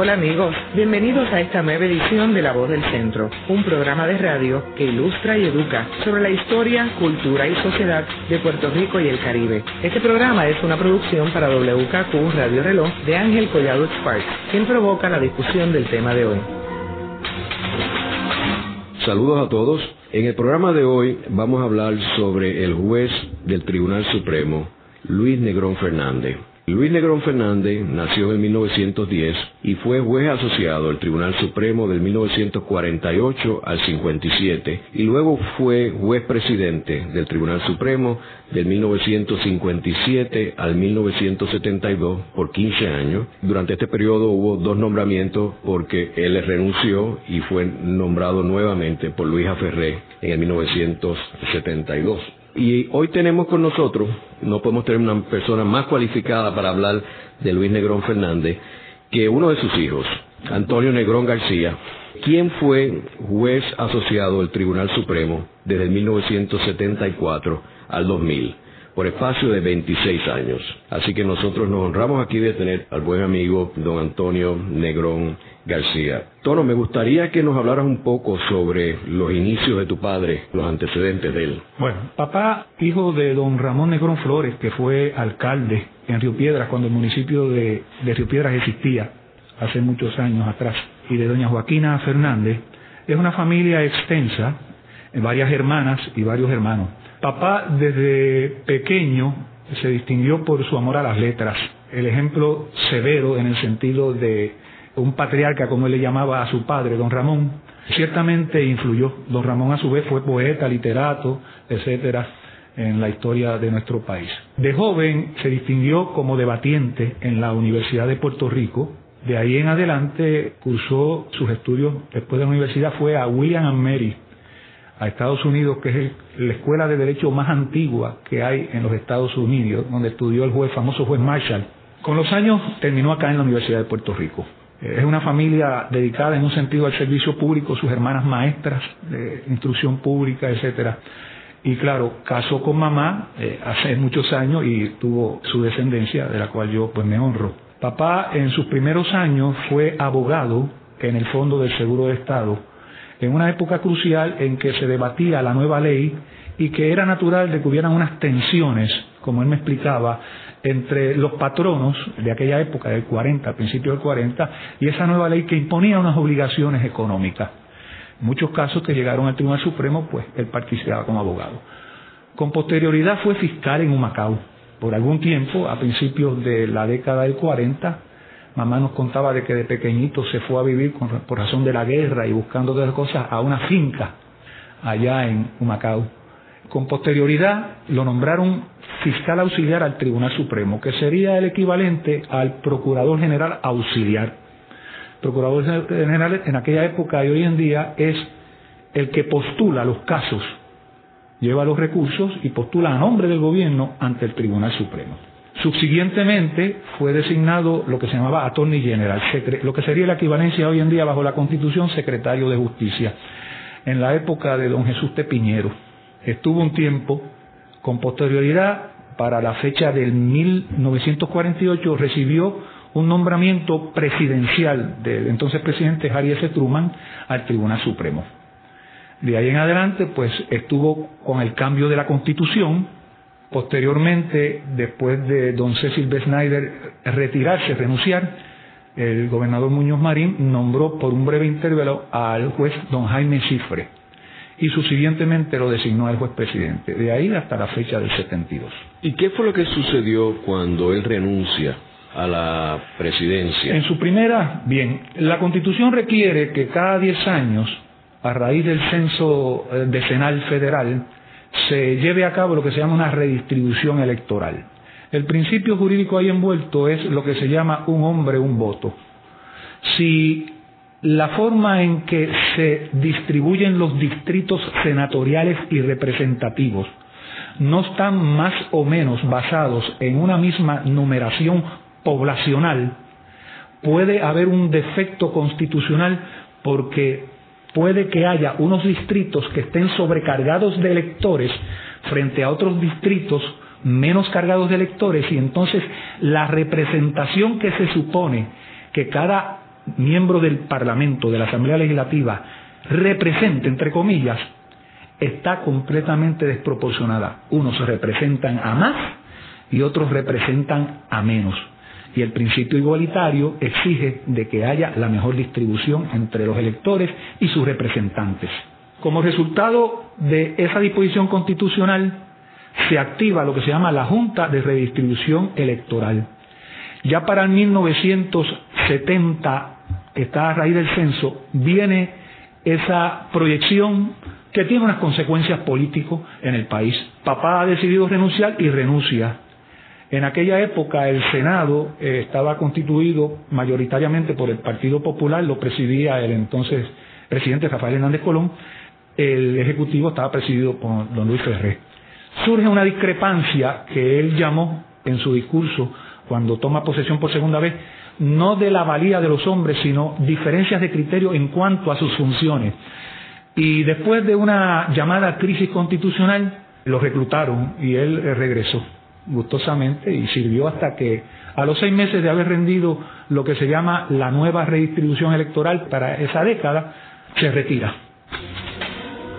Hola amigos, bienvenidos a esta nueva edición de La Voz del Centro, un programa de radio que ilustra y educa sobre la historia, cultura y sociedad de Puerto Rico y el Caribe. Este programa es una producción para WKQ Radio Reloj de Ángel Collado Sparks, quien provoca la discusión del tema de hoy. Saludos a todos. En el programa de hoy vamos a hablar sobre el juez del Tribunal Supremo, Luis Negrón Fernández. Luis Negrón Fernández nació en 1910 y fue juez asociado al Tribunal Supremo del 1948 al 57 y luego fue juez presidente del Tribunal Supremo del 1957 al 1972 por 15 años. Durante este periodo hubo dos nombramientos porque él renunció y fue nombrado nuevamente por Luis Aferré en el 1972. Y hoy tenemos con nosotros, no podemos tener una persona más cualificada para hablar de Luis Negrón Fernández que uno de sus hijos, Antonio Negrón García, quien fue juez asociado del Tribunal Supremo desde 1974 al 2000 por espacio de 26 años. Así que nosotros nos honramos aquí de tener al buen amigo don Antonio Negrón García. Tono, me gustaría que nos hablaras un poco sobre los inicios de tu padre, los antecedentes de él. Bueno, papá, hijo de don Ramón Negrón Flores, que fue alcalde en Río Piedras cuando el municipio de, de Río Piedras existía, hace muchos años atrás, y de doña Joaquina Fernández, es una familia extensa, varias hermanas y varios hermanos. Papá desde pequeño se distinguió por su amor a las letras, el ejemplo severo en el sentido de un patriarca, como él le llamaba a su padre, don Ramón, ciertamente influyó. Don Ramón a su vez fue poeta, literato, etcétera, en la historia de nuestro país. De joven se distinguió como debatiente en la Universidad de Puerto Rico. De ahí en adelante cursó sus estudios, después de la universidad fue a William and Mary, a Estados Unidos, que es la escuela de derecho más antigua que hay en los Estados Unidos, donde estudió el juez, famoso juez Marshall. Con los años terminó acá en la Universidad de Puerto Rico. Es una familia dedicada en un sentido al servicio público, sus hermanas maestras de instrucción pública, etcétera. Y claro, casó con mamá eh, hace muchos años y tuvo su descendencia, de la cual yo pues me honro. Papá en sus primeros años fue abogado en el Fondo del Seguro de Estado, en una época crucial en que se debatía la nueva ley y que era natural de que hubieran unas tensiones, como él me explicaba, entre los patronos de aquella época, del 40, principio del 40, y esa nueva ley que imponía unas obligaciones económicas. En muchos casos que llegaron al Tribunal Supremo, pues él participaba como abogado. Con posterioridad fue fiscal en Humacao. Por algún tiempo, a principios de la década del 40, mamá nos contaba de que de pequeñito se fue a vivir por razón de la guerra y buscando otras cosas a una finca allá en Humacao. Con posterioridad lo nombraron fiscal auxiliar al Tribunal Supremo, que sería el equivalente al Procurador General auxiliar. Procurador General en aquella época y hoy en día es el que postula los casos, lleva los recursos y postula a nombre del gobierno ante el Tribunal Supremo. Subsiguientemente fue designado lo que se llamaba Attorney General, lo que sería la equivalencia hoy en día bajo la Constitución secretario de Justicia, en la época de don Jesús Tepiñero. Estuvo un tiempo con posterioridad, para la fecha del 1948, recibió un nombramiento presidencial del entonces presidente Harry S. Truman al Tribunal Supremo. De ahí en adelante, pues estuvo con el cambio de la Constitución. Posteriormente, después de don Cecil B. Snyder retirarse, renunciar, el gobernador Muñoz Marín nombró por un breve intervalo al juez don Jaime Cifre y subsiguientemente lo designó el juez presidente, de ahí hasta la fecha del 72. ¿Y qué fue lo que sucedió cuando él renuncia a la presidencia? En su primera, bien, la constitución requiere que cada 10 años, a raíz del censo eh, decenal federal, se lleve a cabo lo que se llama una redistribución electoral. El principio jurídico ahí envuelto es lo que se llama un hombre, un voto. Si la forma en que se distribuyen los distritos senatoriales y representativos no están más o menos basados en una misma numeración poblacional, puede haber un defecto constitucional porque puede que haya unos distritos que estén sobrecargados de electores frente a otros distritos menos cargados de electores y entonces la representación que se supone que cada miembro del Parlamento, de la Asamblea Legislativa, represente, entre comillas, está completamente desproporcionada. Unos representan a más y otros representan a menos. Y el principio igualitario exige de que haya la mejor distribución entre los electores y sus representantes. Como resultado de esa disposición constitucional, se activa lo que se llama la Junta de Redistribución Electoral. Ya para el 1970, que está a raíz del censo, viene esa proyección que tiene unas consecuencias políticas en el país. Papá ha decidido renunciar y renuncia. En aquella época el Senado eh, estaba constituido mayoritariamente por el Partido Popular, lo presidía el entonces presidente Rafael Hernández Colón, el Ejecutivo estaba presidido por don Luis Ferré. Surge una discrepancia que él llamó en su discurso cuando toma posesión por segunda vez, no de la valía de los hombres, sino diferencias de criterio en cuanto a sus funciones. Y después de una llamada crisis constitucional, lo reclutaron y él eh, regresó gustosamente y sirvió hasta que a los seis meses de haber rendido lo que se llama la nueva redistribución electoral para esa década, se retira.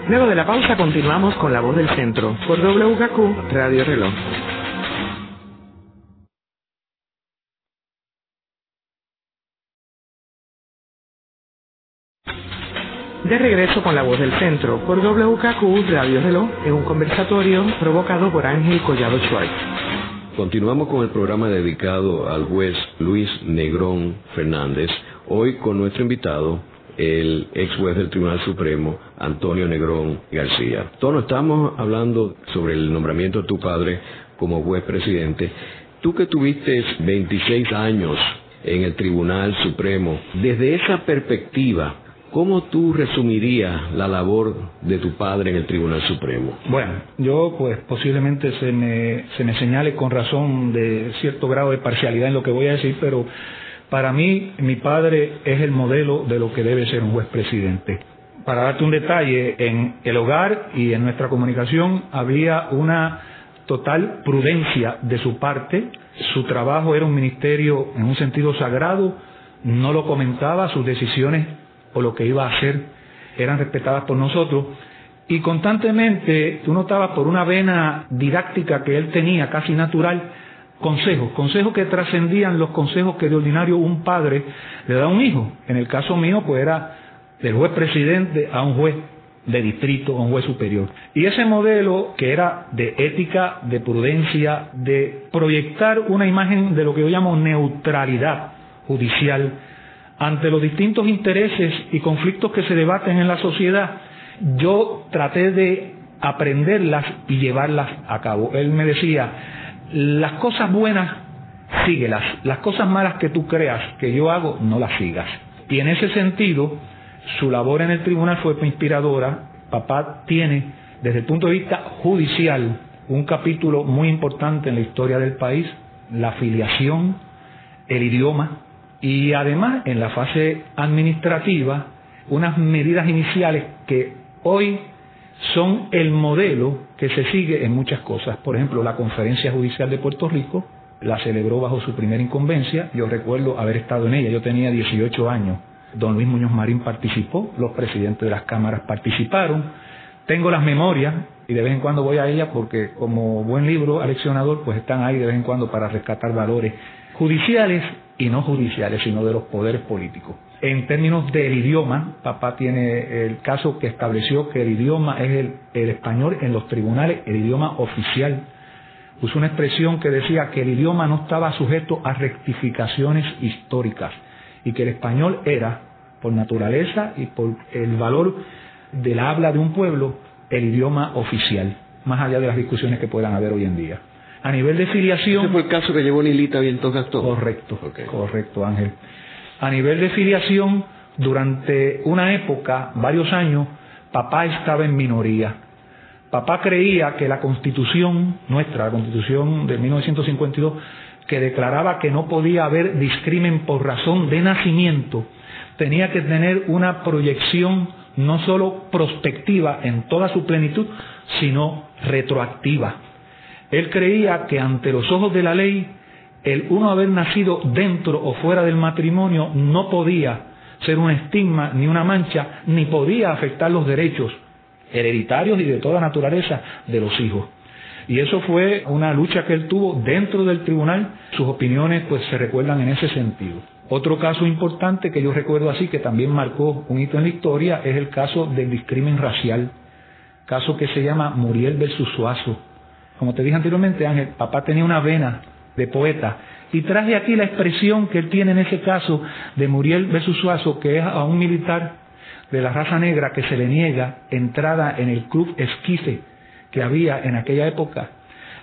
Luego de la pausa continuamos con La Voz del Centro por WKQ Radio Reloj. De regreso con la voz del centro por WKQ Radio Reloj en un conversatorio provocado por Ángel Collado Schwartz. Continuamos con el programa dedicado al juez Luis Negrón Fernández, hoy con nuestro invitado, el ex juez del Tribunal Supremo, Antonio Negrón García. Todos estamos hablando sobre el nombramiento de tu padre como juez presidente. Tú que tuviste 26 años en el Tribunal Supremo, desde esa perspectiva, ¿Cómo tú resumirías la labor de tu padre en el Tribunal Supremo? Bueno, yo pues posiblemente se me, se me señale con razón de cierto grado de parcialidad en lo que voy a decir, pero para mí mi padre es el modelo de lo que debe ser un juez presidente. Para darte un detalle, en el hogar y en nuestra comunicación había una total prudencia de su parte. Su trabajo era un ministerio en un sentido sagrado, no lo comentaba, sus decisiones o lo que iba a hacer eran respetadas por nosotros. Y constantemente tú notabas por una vena didáctica que él tenía, casi natural, consejos, consejos que trascendían los consejos que de ordinario un padre le da a un hijo. En el caso mío, pues era del juez presidente a un juez de distrito, a un juez superior. Y ese modelo que era de ética, de prudencia, de proyectar una imagen de lo que yo llamo neutralidad judicial, ante los distintos intereses y conflictos que se debaten en la sociedad, yo traté de aprenderlas y llevarlas a cabo. Él me decía, las cosas buenas, síguelas, las cosas malas que tú creas que yo hago, no las sigas. Y en ese sentido, su labor en el tribunal fue inspiradora. Papá tiene, desde el punto de vista judicial, un capítulo muy importante en la historia del país, la afiliación, el idioma, y además en la fase administrativa unas medidas iniciales que hoy son el modelo que se sigue en muchas cosas. Por ejemplo, la Conferencia Judicial de Puerto Rico la celebró bajo su primera incumbencia. Yo recuerdo haber estado en ella, yo tenía 18 años. Don Luis Muñoz Marín participó, los presidentes de las cámaras participaron. Tengo las memorias y de vez en cuando voy a ella porque como buen libro aleccionador pues están ahí de vez en cuando para rescatar valores judiciales y no judiciales, sino de los poderes políticos. En términos del idioma, papá tiene el caso que estableció que el idioma es el, español en los tribunales, el idioma oficial. Puso una expresión que decía que el idioma no estaba sujeto a rectificaciones históricas y que el español era, por naturaleza y por el valor del habla de un pueblo, el idioma oficial, más allá de las discusiones que puedan haber hoy en día. A nivel de filiación. Ese fue el caso que llevó Nilita Vientos Gastón. Correcto, correcto, Ángel. A nivel de filiación, durante una época, varios años, papá estaba en minoría. Papá creía que la constitución nuestra, la constitución de 1952, que declaraba que no podía haber discrimen por razón de nacimiento, tenía que tener una proyección no solo prospectiva en toda su plenitud, sino retroactiva. Él creía que ante los ojos de la ley el uno haber nacido dentro o fuera del matrimonio no podía ser un estigma ni una mancha, ni podía afectar los derechos hereditarios y de toda naturaleza de los hijos. Y eso fue una lucha que él tuvo dentro del tribunal. Sus opiniones pues se recuerdan en ese sentido. Otro caso importante que yo recuerdo así, que también marcó un hito en la historia, es el caso del discrimen racial. Caso que se llama Muriel versus Suazo. Como te dije anteriormente, Ángel, papá tenía una vena de poeta. Y traje aquí la expresión que él tiene en ese caso de Muriel versus Suazo, que es a un militar de la raza negra que se le niega entrada en el club esquife que había en aquella época.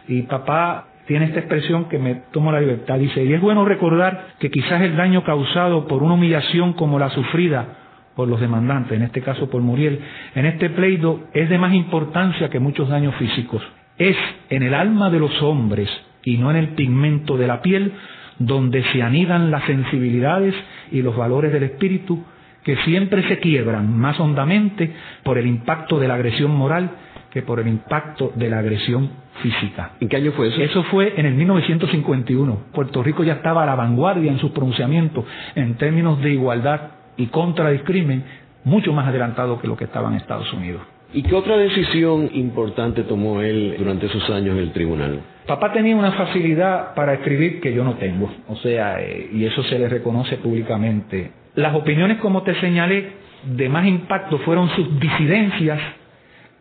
Y papá tiene esta expresión que me tomo la libertad. Dice, y es bueno recordar que quizás el daño causado por una humillación como la sufrida por los demandantes, en este caso por Muriel, en este pleito es de más importancia que muchos daños físicos. Es en el alma de los hombres y no en el pigmento de la piel donde se anidan las sensibilidades y los valores del espíritu que siempre se quiebran más hondamente por el impacto de la agresión moral que por el impacto de la agresión física. ¿En qué año fue eso? Eso fue en el 1951. Puerto Rico ya estaba a la vanguardia en sus pronunciamientos en términos de igualdad y contra el crimen, mucho más adelantado que lo que estaba en Estados Unidos. ¿Y qué otra decisión importante tomó él durante esos años en el tribunal? Papá tenía una facilidad para escribir que yo no tengo, o sea, eh, y eso se le reconoce públicamente. Las opiniones, como te señalé, de más impacto fueron sus disidencias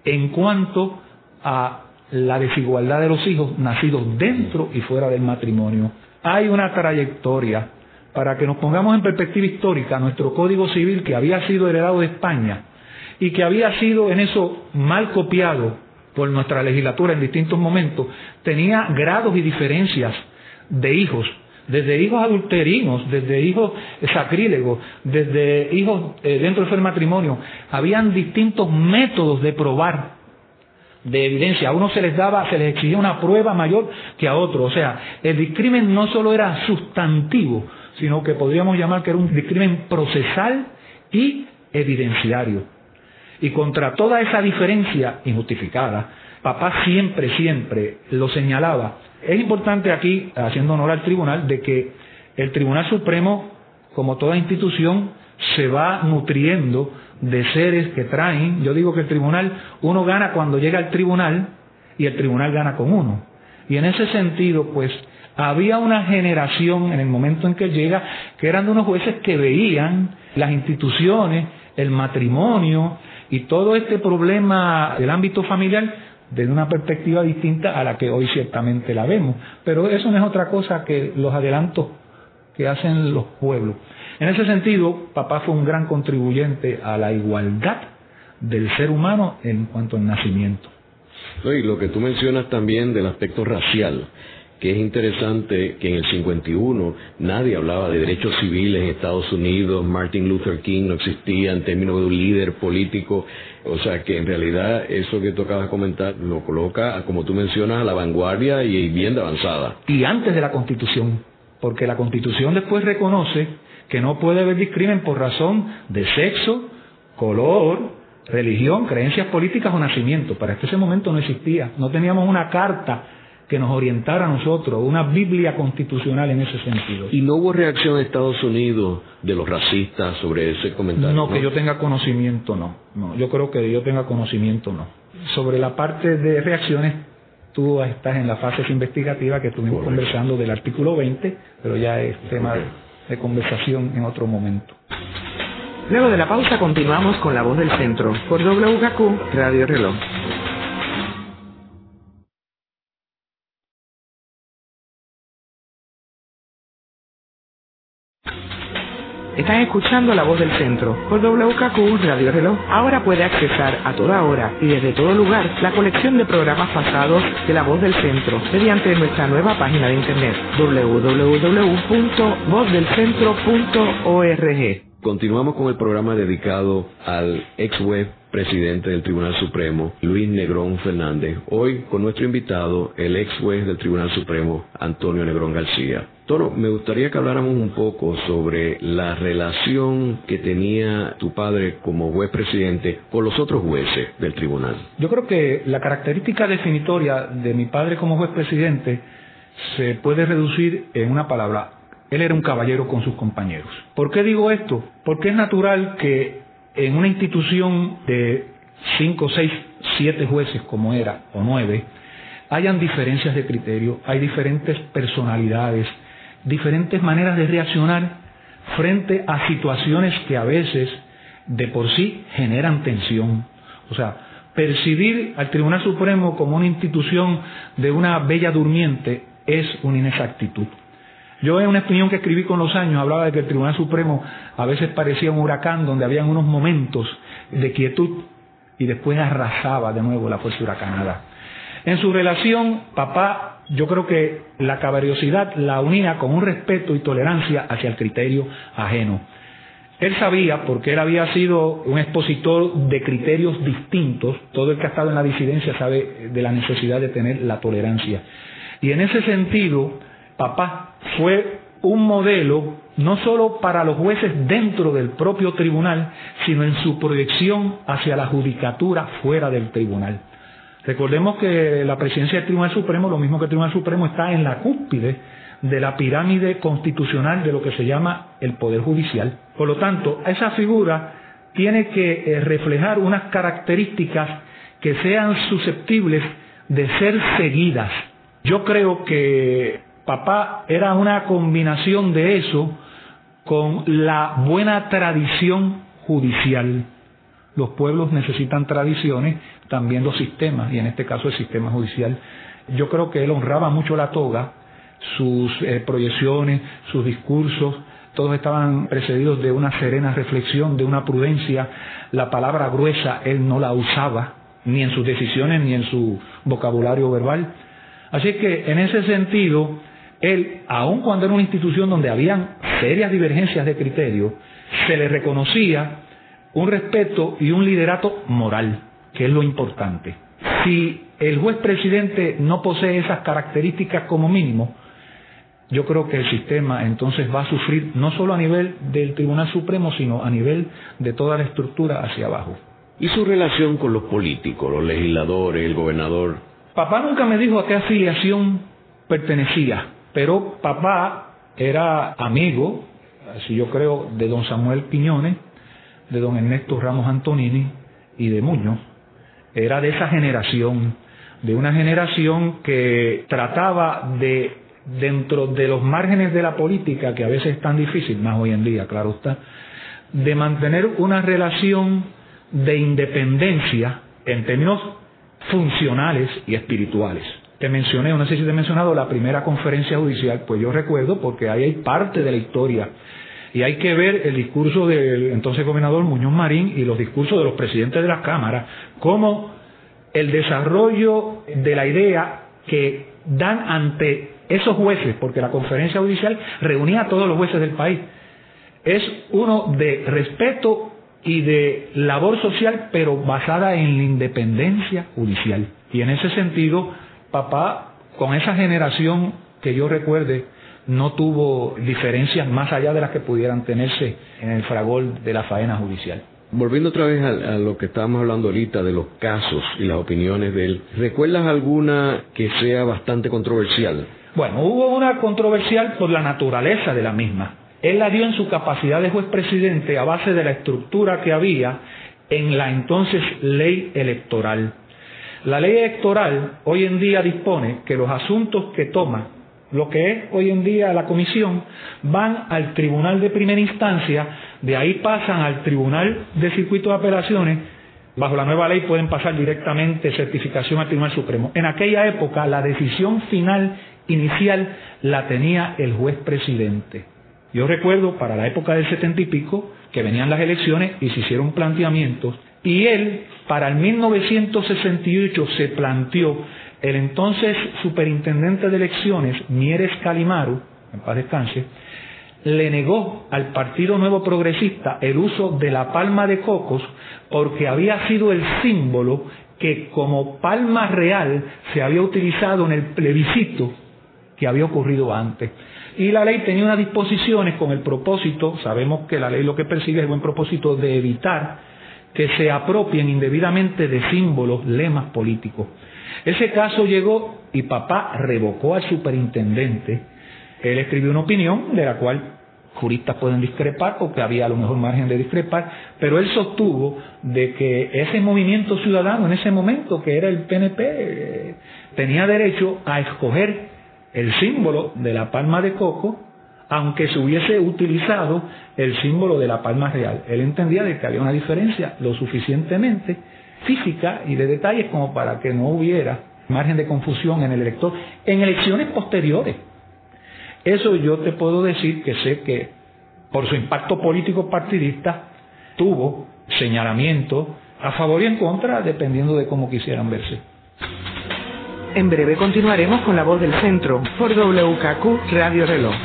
en cuanto a la desigualdad de los hijos nacidos dentro y fuera del matrimonio. Hay una trayectoria para que nos pongamos en perspectiva histórica nuestro Código Civil que había sido heredado de España y que había sido en eso mal copiado por nuestra legislatura en distintos momentos, tenía grados y diferencias de hijos, desde hijos adulterinos, desde hijos sacrílegos, desde hijos eh, dentro del matrimonio. Habían distintos métodos de probar de evidencia. A uno se les daba, se les exigía una prueba mayor que a otro. O sea, el discrimen no solo era sustantivo, sino que podríamos llamar que era un discrimen procesal y evidenciario. Y contra toda esa diferencia injustificada, papá siempre, siempre lo señalaba. Es importante aquí, haciendo honor al tribunal, de que el Tribunal Supremo, como toda institución, se va nutriendo de seres que traen. Yo digo que el tribunal, uno gana cuando llega al tribunal y el tribunal gana con uno. Y en ese sentido, pues, había una generación en el momento en que llega que eran de unos jueces que veían las instituciones, el matrimonio, y todo este problema del ámbito familiar desde una perspectiva distinta a la que hoy ciertamente la vemos. Pero eso no es otra cosa que los adelantos que hacen los pueblos. En ese sentido, papá fue un gran contribuyente a la igualdad del ser humano en cuanto al nacimiento. y lo que tú mencionas también del aspecto racial, que es interesante que en el 51 nadie hablaba de derechos civiles en Estados Unidos, Martin Luther King no existía en términos de un líder político, o sea que en realidad eso que de comentar lo coloca, como tú mencionas, a la vanguardia y bien de avanzada. Y antes de la Constitución, porque la Constitución después reconoce que no puede haber discrimen por razón de sexo, color, religión, creencias políticas o nacimiento. Para este ese momento no existía, no teníamos una carta que nos orientara a nosotros, una Biblia constitucional en ese sentido. ¿Y no hubo reacción de Estados Unidos de los racistas sobre ese comentario? No, que yo tenga conocimiento, no. no. Yo creo que yo tenga conocimiento, no. Sobre la parte de reacciones, tú estás en la fase investigativa que estuvimos conversando del artículo 20, pero ya es tema de conversación en otro momento. Luego de la pausa continuamos con La Voz del Centro por WKQ Radio Reloj. Están escuchando La Voz del Centro por WKQ Radio Reloj. Ahora puede accesar a toda hora y desde todo lugar la colección de programas pasados de La Voz del Centro mediante nuestra nueva página de internet www.vozdelcentro.org. Continuamos con el programa dedicado al ex web presidente del Tribunal Supremo, Luis Negrón Fernández. Hoy con nuestro invitado, el ex juez del Tribunal Supremo, Antonio Negrón García. Toro, me gustaría que habláramos un poco sobre la relación que tenía tu padre como juez presidente con los otros jueces del tribunal. Yo creo que la característica definitoria de mi padre como juez presidente se puede reducir en una palabra. Él era un caballero con sus compañeros. ¿Por qué digo esto? Porque es natural que en una institución de cinco, seis, siete jueces como era, o nueve, hayan diferencias de criterio, hay diferentes personalidades, diferentes maneras de reaccionar frente a situaciones que a veces de por sí generan tensión. O sea, percibir al Tribunal Supremo como una institución de una bella durmiente es una inexactitud. Yo en una opinión que escribí con los años hablaba de que el Tribunal Supremo a veces parecía un huracán donde habían unos momentos de quietud y después arrasaba de nuevo la fuerza huracanada. En su relación, papá, yo creo que la caballerosidad la unía con un respeto y tolerancia hacia el criterio ajeno. Él sabía, porque él había sido un expositor de criterios distintos, todo el que ha estado en la disidencia sabe de la necesidad de tener la tolerancia. Y en ese sentido, papá fue un modelo no solo para los jueces dentro del propio tribunal, sino en su proyección hacia la judicatura fuera del tribunal. Recordemos que la presidencia del Tribunal Supremo, lo mismo que el Tribunal Supremo, está en la cúspide de la pirámide constitucional de lo que se llama el Poder Judicial. Por lo tanto, esa figura tiene que eh, reflejar unas características que sean susceptibles de ser seguidas. Yo creo que papá era una combinación de eso con la buena tradición judicial. Los pueblos necesitan tradiciones, también los sistemas, y en este caso el sistema judicial. Yo creo que él honraba mucho la toga, sus eh, proyecciones, sus discursos, todos estaban precedidos de una serena reflexión, de una prudencia. La palabra gruesa él no la usaba, ni en sus decisiones, ni en su vocabulario verbal. Así que en ese sentido, él, aun cuando era una institución donde habían serias divergencias de criterio, se le reconocía un respeto y un liderato moral, que es lo importante. Si el juez presidente no posee esas características como mínimo, yo creo que el sistema entonces va a sufrir no solo a nivel del Tribunal Supremo, sino a nivel de toda la estructura hacia abajo. ¿Y su relación con los políticos, los legisladores, el gobernador? Papá nunca me dijo a qué afiliación pertenecía, pero papá era amigo, así yo creo, de don Samuel Piñones, de don Ernesto Ramos Antonini y de Muñoz. Era de esa generación, de una generación que trataba de, dentro de los márgenes de la política, que a veces es tan difícil, más hoy en día, claro está, de mantener una relación de independencia en términos funcionales y espirituales. Te mencioné, no sé si te he mencionado, la primera conferencia judicial, pues yo recuerdo porque ahí hay parte de la historia y hay que ver el discurso del entonces gobernador Muñoz Marín y los discursos de los presidentes de las cámaras, como el desarrollo de la idea que dan ante esos jueces, porque la conferencia judicial reunía a todos los jueces del país, es uno de respeto y de labor social, pero basada en la independencia judicial. Y en ese sentido, papá, con esa generación que yo recuerde, no tuvo diferencias más allá de las que pudieran tenerse en el fragor de la faena judicial. Volviendo otra vez a, lo que estábamos hablando ahorita de los casos y las opiniones de él, ¿recuerdas alguna que sea bastante controversial? Bueno, hubo una controversial por la naturaleza de la misma. Él la dio en su capacidad de juez presidente a base de la estructura que había en la entonces ley electoral. La ley electoral hoy en día dispone que los asuntos que toma lo que es hoy en día la comisión, van al tribunal de primera instancia, de ahí pasan al tribunal de circuito de apelaciones, bajo la nueva ley pueden pasar directamente certificación al Tribunal Supremo. En aquella época la decisión final inicial la tenía el juez presidente. Yo recuerdo para la época del setenta y pico que venían las elecciones y se hicieron planteamientos y él para el 1968 se planteó el entonces superintendente de elecciones, Mieres Calimaru, en paz descanse, le negó al Partido Nuevo Progresista el uso de la palma de cocos porque había sido el símbolo que como palma real se había utilizado en el plebiscito que había ocurrido antes. Y la ley tenía unas disposiciones con el propósito, sabemos que la ley lo que persigue es el buen propósito de evitar que se apropien indebidamente de símbolos, lemas políticos. Ese caso llegó y papá revocó al superintendente. Él escribió una opinión de la cual juristas pueden discrepar porque había a lo mejor margen de discrepar, pero él sostuvo de que ese movimiento ciudadano en ese momento, que era el PNP, tenía derecho a escoger el símbolo de la palma de coco, aunque se hubiese utilizado el símbolo de la palma real. Él entendía de que había una diferencia lo suficientemente física y de detalles como para que no hubiera margen de confusión en el elector en elecciones posteriores. Eso yo te puedo decir que sé que por su impacto político partidista tuvo señalamiento a favor y en contra dependiendo de cómo quisieran verse. En breve continuaremos con la voz del centro por WKQ Radio Reloj.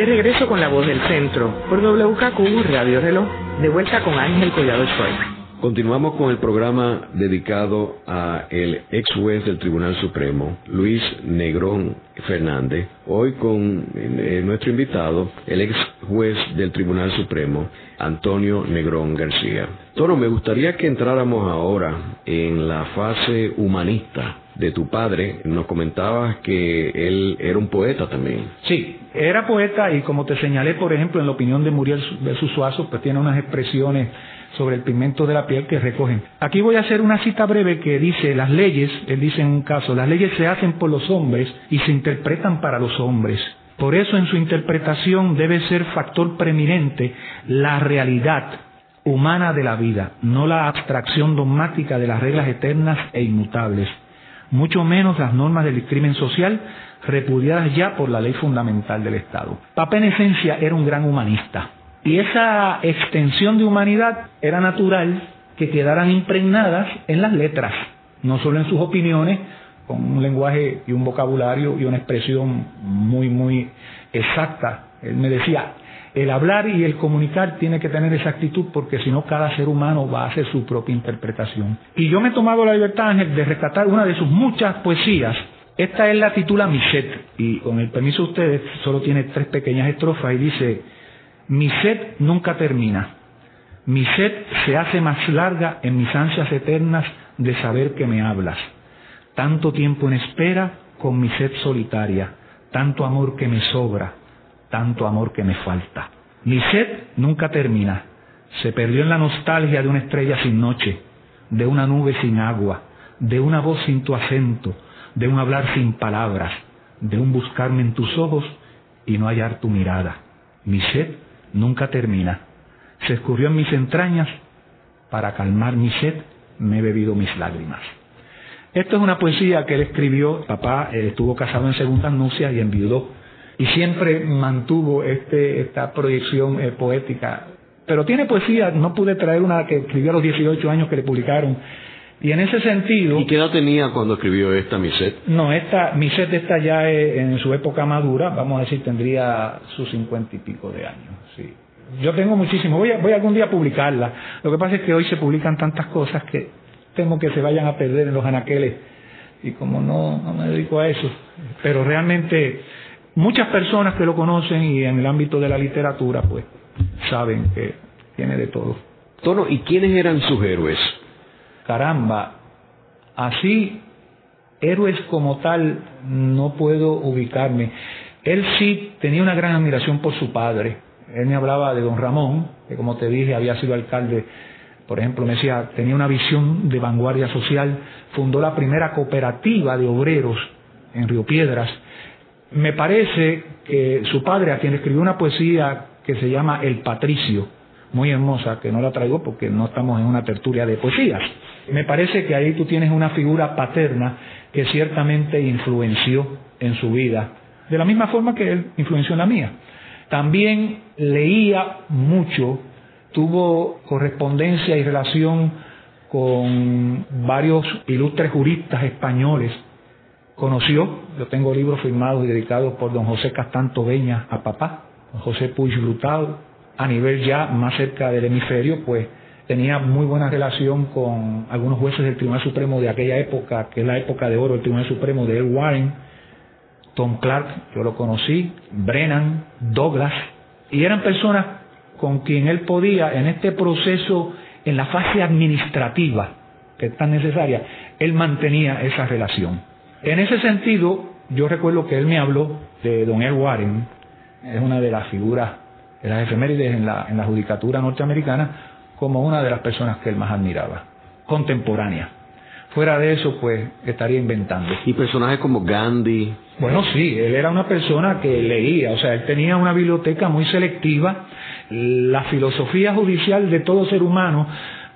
De regreso con la voz del centro por WKQ Radio Reloj, de vuelta con Ángel Collado Schwartz. Continuamos con el programa dedicado a el ex juez del Tribunal Supremo, Luis Negrón Fernández. Hoy con eh, nuestro invitado, el ex juez del Tribunal Supremo, Antonio Negrón García. Toro, me gustaría que entráramos ahora en la fase humanista de tu padre. Nos comentabas que él era un poeta también. Sí, era poeta y como te señalé, por ejemplo, en la opinión de Muriel sus Suazo, pues tiene unas expresiones sobre el pigmento de la piel que recogen. Aquí voy a hacer una cita breve que dice, las leyes, él dice en un caso, las leyes se hacen por los hombres y se interpretan para los hombres. Por eso en su interpretación debe ser factor preeminente la realidad humana de la vida, no la abstracción dogmática de las reglas eternas e inmutables, mucho menos las normas del crimen social repudiadas ya por la ley fundamental del Estado. Papa en esencia era un gran humanista y esa extensión de humanidad era natural que quedaran impregnadas en las letras, no solo en sus opiniones, con un lenguaje y un vocabulario y una expresión muy, muy exacta. Él me decía, el hablar y el comunicar tiene que tener esa actitud porque si no cada ser humano va a hacer su propia interpretación. Y yo me he tomado la libertad, Ángel, de rescatar una de sus muchas poesías. Esta es la titula Miset y con el permiso de ustedes solo tiene tres pequeñas estrofas y dice, mi sed nunca termina. Mi sed se hace más larga en mis ansias eternas de saber que me hablas. Tanto tiempo en espera con mi sed solitaria, tanto amor que me sobra, tanto amor que me falta. Mi sed nunca termina. Se perdió en la nostalgia de una estrella sin noche, de una nube sin agua, de una voz sin tu acento, de un hablar sin palabras, de un buscarme en tus ojos y no hallar tu mirada. Mi sed nunca termina. Se escurrió en mis entrañas, para calmar mi sed me he bebido mis lágrimas. Esto es una poesía que él escribió, papá eh, estuvo casado en segundas nupcias y enviudó, y siempre mantuvo este, esta proyección eh, poética. Pero tiene poesía, no pude traer una que escribió a los 18 años que le publicaron, y en ese sentido... ¿Y qué edad tenía cuando escribió esta Miset? No, esta Miset está ya en su época madura, vamos a decir, tendría sus cincuenta y pico de años, sí. Yo tengo muchísimo, voy, a, voy algún día a publicarla. Lo que pasa es que hoy se publican tantas cosas que temo que se vayan a perder en los anaqueles y como no, no me dedico a eso, pero realmente muchas personas que lo conocen y en el ámbito de la literatura pues saben que tiene de todo. Tono, ¿y quiénes eran sus héroes? caramba, así héroes como tal no puedo ubicarme. Él sí tenía una gran admiración por su padre. Él me hablaba de don Ramón, que como te dije había sido alcalde, por ejemplo, me decía, tenía una visión de vanguardia social, fundó la primera cooperativa de obreros en Río Piedras. Me parece que su padre, a quien escribió una poesía que se llama El Patricio, muy hermosa, que no la traigo porque no estamos en una tertulia de poesías, me parece que ahí tú tienes una figura paterna que ciertamente influenció en su vida, de la misma forma que él influenció en la mía. También leía mucho, tuvo correspondencia y relación con varios ilustres juristas españoles. Conoció, yo tengo libros firmados y dedicados por don José Castanto Beña a papá, don José Puig Brutal, a nivel ya más cerca del hemisferio, pues tenía muy buena relación con algunos jueces del Tribunal Supremo de aquella época, que es la época de oro del Tribunal Supremo, de Ed Warren, Tom Clark, yo lo conocí, Brennan, Douglas, y eran personas con quien él podía en este proceso, en la fase administrativa, que es tan necesaria, él mantenía esa relación. En ese sentido, yo recuerdo que él me habló de Don Ed Warren, es una de las figuras de las efemérides en la, en la judicatura norteamericana, como una de las personas que él más admiraba, contemporánea. Fuera de eso, pues estaría inventando. Y personajes como Gandhi. Bueno, sí, él era una persona que leía, o sea, él tenía una biblioteca muy selectiva. La filosofía judicial de todo ser humano,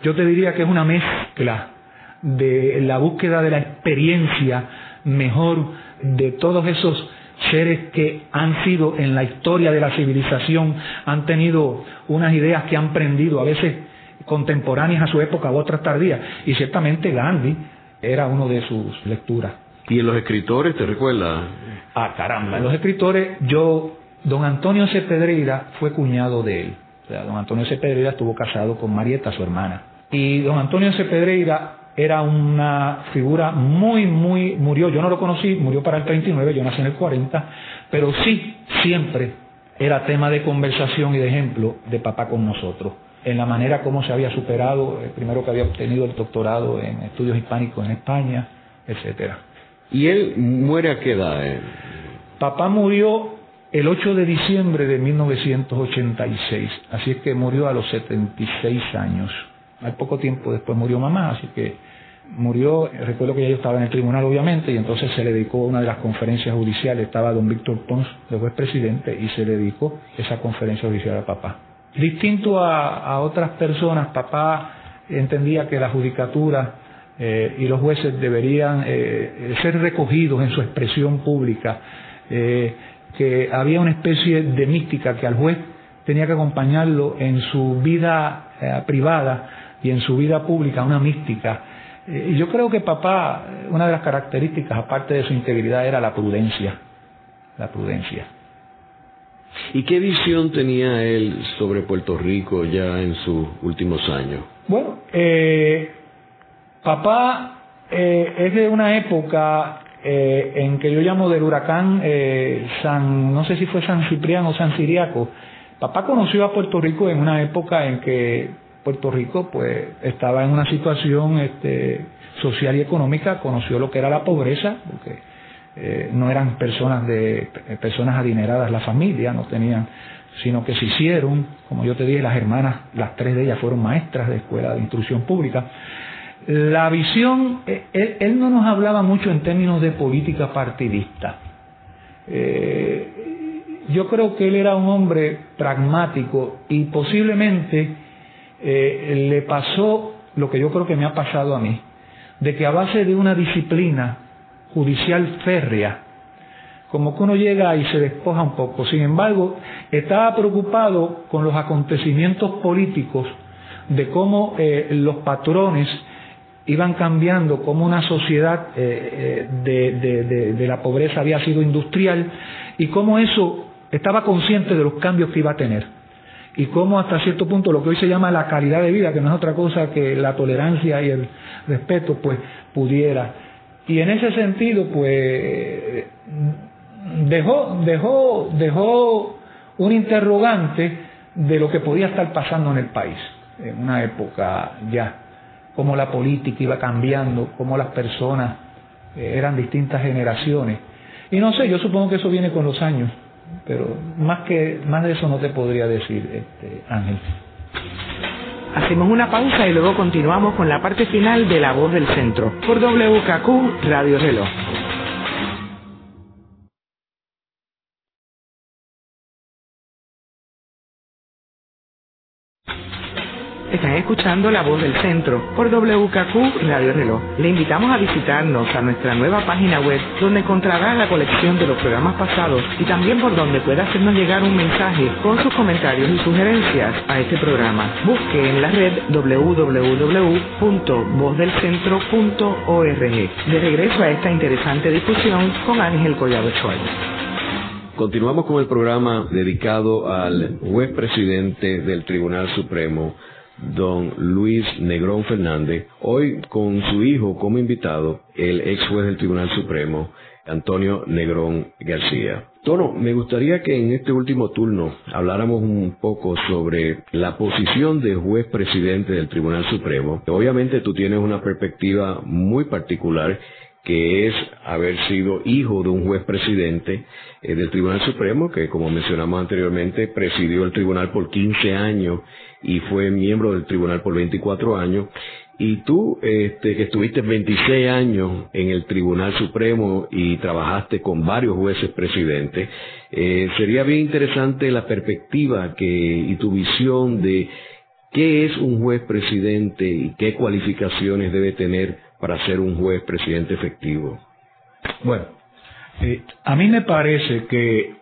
yo te diría que es una mezcla de la búsqueda de la experiencia mejor de todos esos seres que han sido en la historia de la civilización, han tenido unas ideas que han prendido, a veces contemporáneas a su época u otras tardías. Y ciertamente Gandhi era uno de sus lecturas. ¿Y en los escritores te recuerdas? Ah, caramba, en los escritores yo, don Antonio C. Pedreira fue cuñado de él. O sea, don Antonio C. Pedreira estuvo casado con Marieta, su hermana. Y don Antonio C. Era una figura muy, muy, murió, yo no lo conocí, murió para el 39, yo nací en el 40, pero sí, siempre era tema de conversación y de ejemplo de papá con nosotros en la manera como se había superado, el primero que había obtenido el doctorado en estudios hispánicos en España, etcétera. ¿Y él muere a qué edad? Eh? Papá murió el 8 de diciembre de 1986, así es que murió a los 76 años. Al poco tiempo después murió mamá, así que murió, recuerdo que ya yo estaba en el tribunal obviamente, y entonces se le dedicó una de las conferencias judiciales, estaba don Víctor Pons, de juez presidente, y se le dedicó esa conferencia judicial a papá. Distinto a, otras personas, papá entendía que la judicatura eh, y los jueces deberían eh, ser recogidos en su expresión pública, eh, que había una especie de mística que al juez tenía que acompañarlo en su vida privada y en su vida pública, una mística. y yo creo que papá, una de las características, aparte de su integridad, era la prudencia, la prudencia. ¿Y qué visión tenía él sobre Puerto Rico ya en sus últimos años? Bueno, eh, papá eh, es de una época eh, en que yo llamo del huracán San, no sé si fue San Cipriano o San Siriaco. Papá conoció a Puerto Rico en una época en que Puerto Rico pues estaba en una situación este, social y económica, conoció lo que era la pobreza, porque eh, no eran personas de personas adineradas la familia, no tenían, sino que se hicieron, como yo te dije, las hermanas, las tres de ellas fueron maestras de escuela de instrucción pública. La visión, eh, él, no nos hablaba mucho en términos de política partidista. Eh, yo creo que él era un hombre pragmático y posiblemente le pasó lo que yo creo que me ha pasado a mí, de que a base de una disciplina judicial férrea, como que uno llega y se despoja un poco. Sin embargo, estaba preocupado con los acontecimientos políticos, de cómo eh, los patrones iban cambiando, cómo una sociedad eh, eh, de, la pobreza había sido industrial y cómo eso estaba consciente de los cambios que iba a tener y cómo hasta cierto punto lo que hoy se llama la calidad de vida, que no es otra cosa que la tolerancia y el respeto, pues pudiera y en ese sentido, pues, dejó, dejó, dejó un interrogante de lo que podía estar pasando en el país, en una época ya, cómo la política iba cambiando, cómo las personas eh, eran distintas generaciones. Y no sé, yo supongo que eso viene con los años, pero más que más de eso no te podría decir, este, Ángel. Hacemos una pausa y luego continuamos con la parte final de La Voz del Centro por WKQ Radio Reloj. Están escuchando La Voz del Centro por WKQ Radio Reloj. Le invitamos a visitarnos a nuestra nueva página web donde encontrará la colección de los programas pasados y también por donde pueda hacernos llegar un mensaje con sus comentarios y sugerencias a este programa. Busque en la red www.vozdelcentro.org. De regreso a esta interesante discusión con Ángel Collado Choi. Continuamos con el programa dedicado al juez presidente del Tribunal Supremo, don Luis Negrón Fernández, hoy con su hijo como invitado, el ex juez del Tribunal Supremo, Antonio Negrón García. Tono, me gustaría que en este último turno habláramos un poco sobre la posición de juez presidente del Tribunal Supremo. Obviamente tú tienes una perspectiva muy particular que es haber sido hijo de un juez presidente eh, del Tribunal Supremo, que como mencionamos anteriormente, presidió el tribunal por 15 años y fue miembro del tribunal por 24 años. Y tú, este, que estuviste 26 años en el Tribunal Supremo y trabajaste con varios jueces presidentes, eh, sería bien interesante la perspectiva que, y tu visión de qué es un juez presidente y qué cualificaciones debe tener para ser un juez presidente efectivo? Bueno, eh, a mí me parece que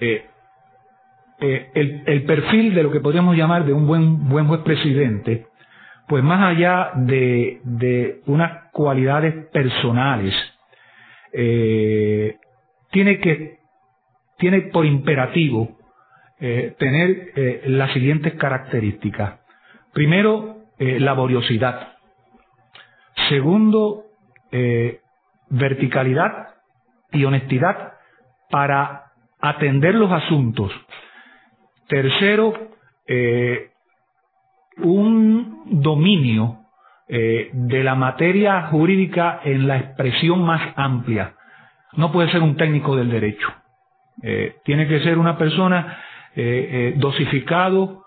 eh, eh, el, perfil de lo que podríamos llamar de un buen, buen juez presidente, pues más allá de, unas cualidades personales, tiene que, tiene por imperativo tener las siguientes características. Primero, laboriosidad. Segundo, eh, verticalidad y honestidad para atender los asuntos. Tercero, eh, un dominio eh, de la materia jurídica en la expresión más amplia. No puede ser un técnico del derecho. tiene que ser una persona dosificado,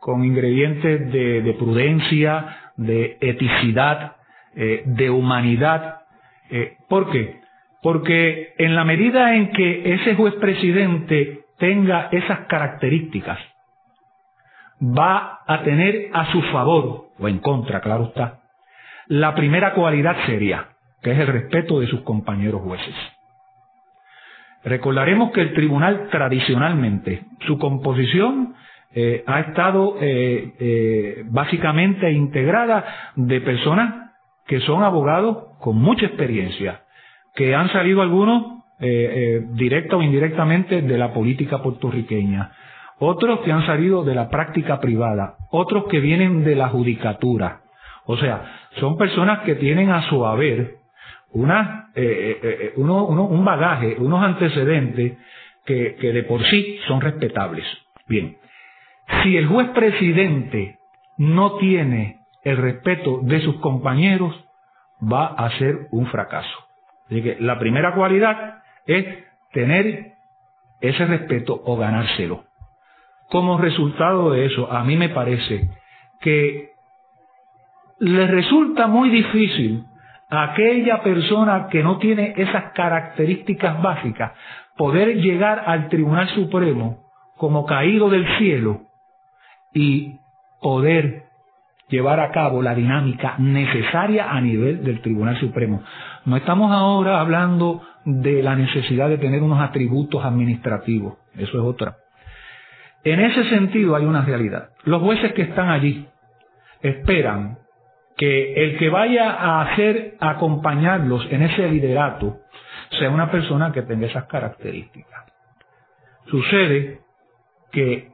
con ingredientes de prudencia, de eticidad, eh, de humanidad. Eh, ¿Por qué? Porque en la medida en que ese juez presidente tenga esas características, va a tener a su favor, o en contra, claro está, la primera cualidad seria, que es el respeto de sus compañeros jueces. Recordaremos que el tribunal tradicionalmente, su composición eh, ha estado eh, eh, básicamente integrada de personas que son abogados con mucha experiencia, que han salido algunos directa o indirectamente de la política puertorriqueña, otros que han salido de la práctica privada, otros que vienen de la judicatura. O sea, son personas que tienen a su haber una, un bagaje, unos antecedentes que, que de por sí son respetables. Bien, si el juez presidente no tiene el respeto de sus compañeros, va a ser un fracaso. Así que la primera cualidad es tener ese respeto o ganárselo. Como resultado de eso, a mí me parece que le resulta muy difícil a aquella persona que no tiene esas características básicas poder llegar al Tribunal Supremo como caído del cielo y poder llevar a cabo la dinámica necesaria a nivel del Tribunal Supremo. No estamos ahora hablando de la necesidad de tener unos atributos administrativos, eso es otra. En ese sentido hay una realidad. Los jueces que están allí esperan que el que vaya a hacer acompañarlos en ese liderato sea una persona que tenga esas características. Sucede que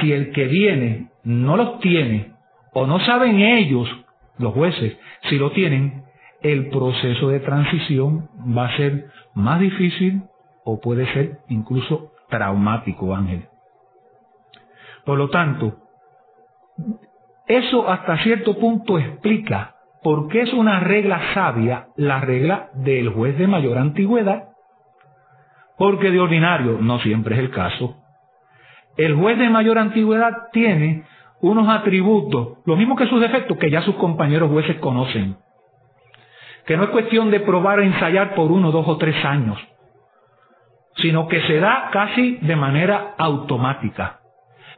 si el que viene no los tiene, o no saben ellos, los jueces, si lo tienen, el proceso de transición va a ser más difícil o puede ser incluso traumático, Ángel. Por lo tanto, eso hasta cierto punto explica por qué es una regla sabia la regla del juez de mayor antigüedad. Porque de ordinario, no siempre es el caso, el juez de mayor antigüedad tiene unos atributos, lo mismo que sus defectos, que ya sus compañeros jueces conocen. Que no es cuestión de probar o ensayar por uno, dos o tres años, sino que se da casi de manera automática.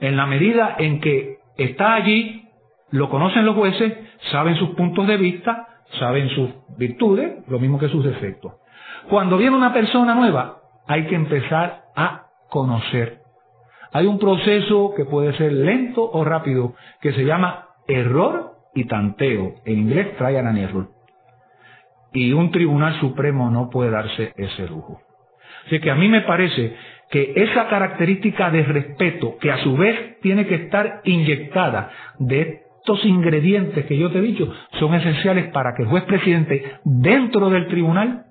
En la medida en que está allí, lo conocen los jueces, saben sus puntos de vista, saben sus virtudes, lo mismo que sus defectos. Cuando viene una persona nueva, hay que empezar a conocer hay un proceso que puede ser lento o rápido que se llama error y tanteo. En inglés, trial and error. Y un tribunal supremo no puede darse ese lujo. Así que a mí me parece que esa característica de respeto, que a su vez tiene que estar inyectada de estos ingredientes que yo te he dicho son esenciales para que el juez presidente dentro del tribunal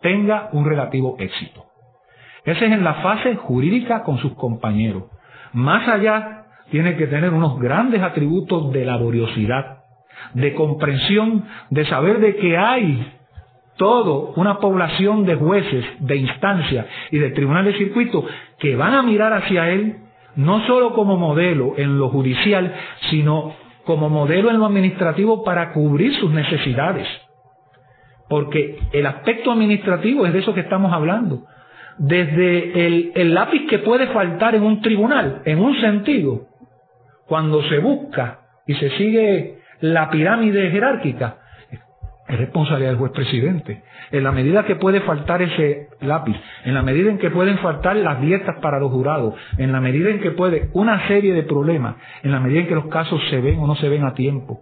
tenga un relativo éxito. Ese es en la fase jurídica con sus compañeros. Más allá, tiene que tener unos grandes atributos de laboriosidad, de comprensión, de saber de que hay todo una población de jueces, de instancia y de tribunal de circuito que van a mirar hacia él no solo como modelo en lo judicial, sino como modelo en lo administrativo para cubrir sus necesidades. Porque el aspecto administrativo es de eso que estamos hablando. Desde el, el lápiz que puede faltar en un tribunal, en un sentido, cuando se busca y se sigue la pirámide jerárquica, es responsabilidad del juez presidente. En la medida que puede faltar ese lápiz, en la medida en que pueden faltar las dietas para los jurados, en la medida en que puede una serie de problemas, en la medida en que los casos se ven o no se ven a tiempo,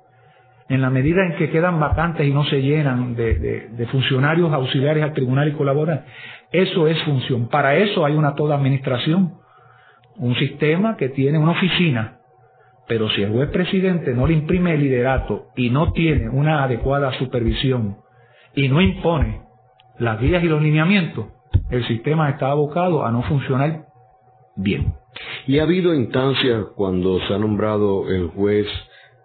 en la medida en que quedan vacantes y no se llenan de, funcionarios auxiliares al tribunal y colaboran, eso es función. Para eso hay una toda administración, un sistema que tiene una oficina pero si el juez presidente no le imprime el liderato y no tiene una adecuada supervisión y no impone las guías y los lineamientos, el sistema está abocado a no funcionar bien. ¿Y ha habido instancias cuando se ha nombrado el juez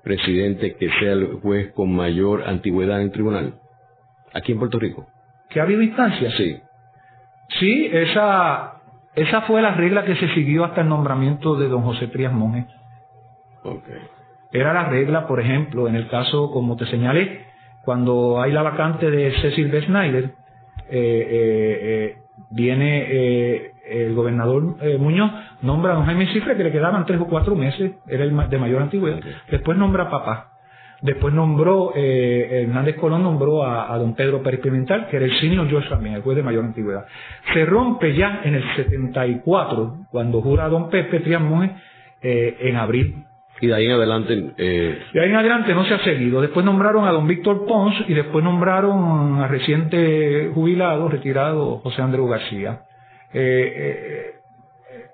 presidente que sea el juez con mayor antigüedad en el tribunal? Aquí en Puerto Rico. ¿Que ha habido instancias? Sí. Sí, esa, esa fue la regla que se siguió hasta el nombramiento de don José Trías Monge. Era la regla, por ejemplo, en el caso, como te señalé, cuando hay la vacante de Cecil B. Snyder, eh, eh, eh, viene el gobernador Muñoz, nombra a don Jaime Cifre, que le quedaban tres o cuatro meses, era el de mayor antigüedad. Después nombra a papá. Después nombró, Hernández Colón nombró a, don Pedro Pérez Pimental, que era el senior George también, el juez de mayor antigüedad. Se rompe ya en el 74, cuando jura a don Pepe Trias en abril y de ahí en adelante... Eh... De ahí en adelante no se ha seguido. Después nombraron a don Víctor Pons y después nombraron a reciente jubilado, retirado, José Andrés García. Eh, eh,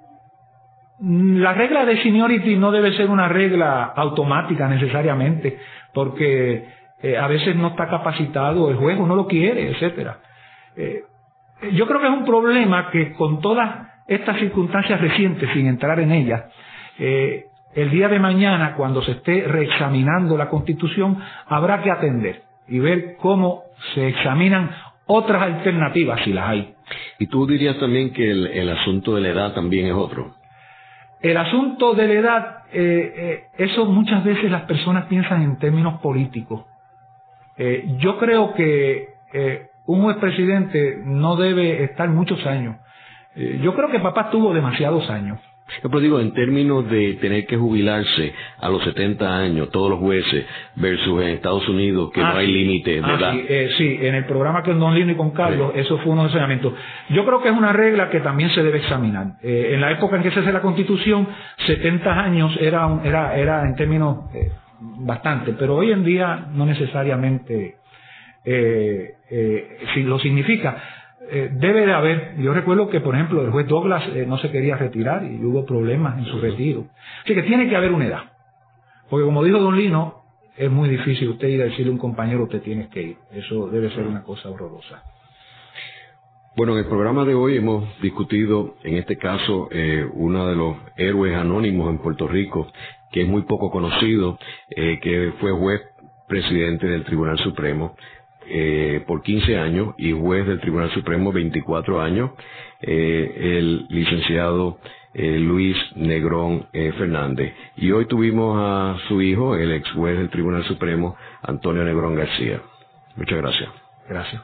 la regla de seniority no debe ser una regla automática necesariamente, porque eh, a veces no está capacitado el juez, no lo quiere, etcétera. yo creo que es un problema que con todas estas circunstancias recientes, sin entrar en ellas, el día de mañana, cuando se esté reexaminando la Constitución, habrá que atender y ver cómo se examinan otras alternativas, si las hay. Y tú dirías también que el, asunto de la edad también es otro. El asunto de la edad, eh, eh, eso muchas veces las personas piensan en términos políticos. Eh, yo creo que un juez presidente no debe estar muchos años. yo creo que papá tuvo demasiados años. Yo digo, en términos de tener que jubilarse a los 70 años, todos los jueces, versus en Estados Unidos, que no ah, hay límite de ah, edad. Sí, eh, sí, en el programa con Don Lino y con Carlos, eso fue uno de los enseñamientos. Yo creo que es una regla que también se debe examinar. Eh, en la época en que se hace la Constitución, 70 años era, era, era en términos eh, bastante, pero hoy en día no necesariamente si lo significa. Eh, debe de haber, yo recuerdo que por ejemplo el juez Douglas eh, no se quería retirar y hubo problemas en su retiro. Así que tiene que haber una edad. Porque como dijo Don Lino, es muy difícil usted ir a decirle a un compañero usted tiene que ir. Eso debe ser una cosa horrorosa. Bueno, en el programa de hoy hemos discutido, en este caso, eh, uno de los héroes anónimos en Puerto Rico, que es muy poco conocido, que fue juez presidente del Tribunal Supremo, eh, por 15 años y juez del Tribunal Supremo 24 años, eh, el licenciado eh, Luis Negrón Fernández. Y hoy tuvimos a su hijo, el ex juez del Tribunal Supremo, Antonio Negrón García. Muchas gracias. Gracias.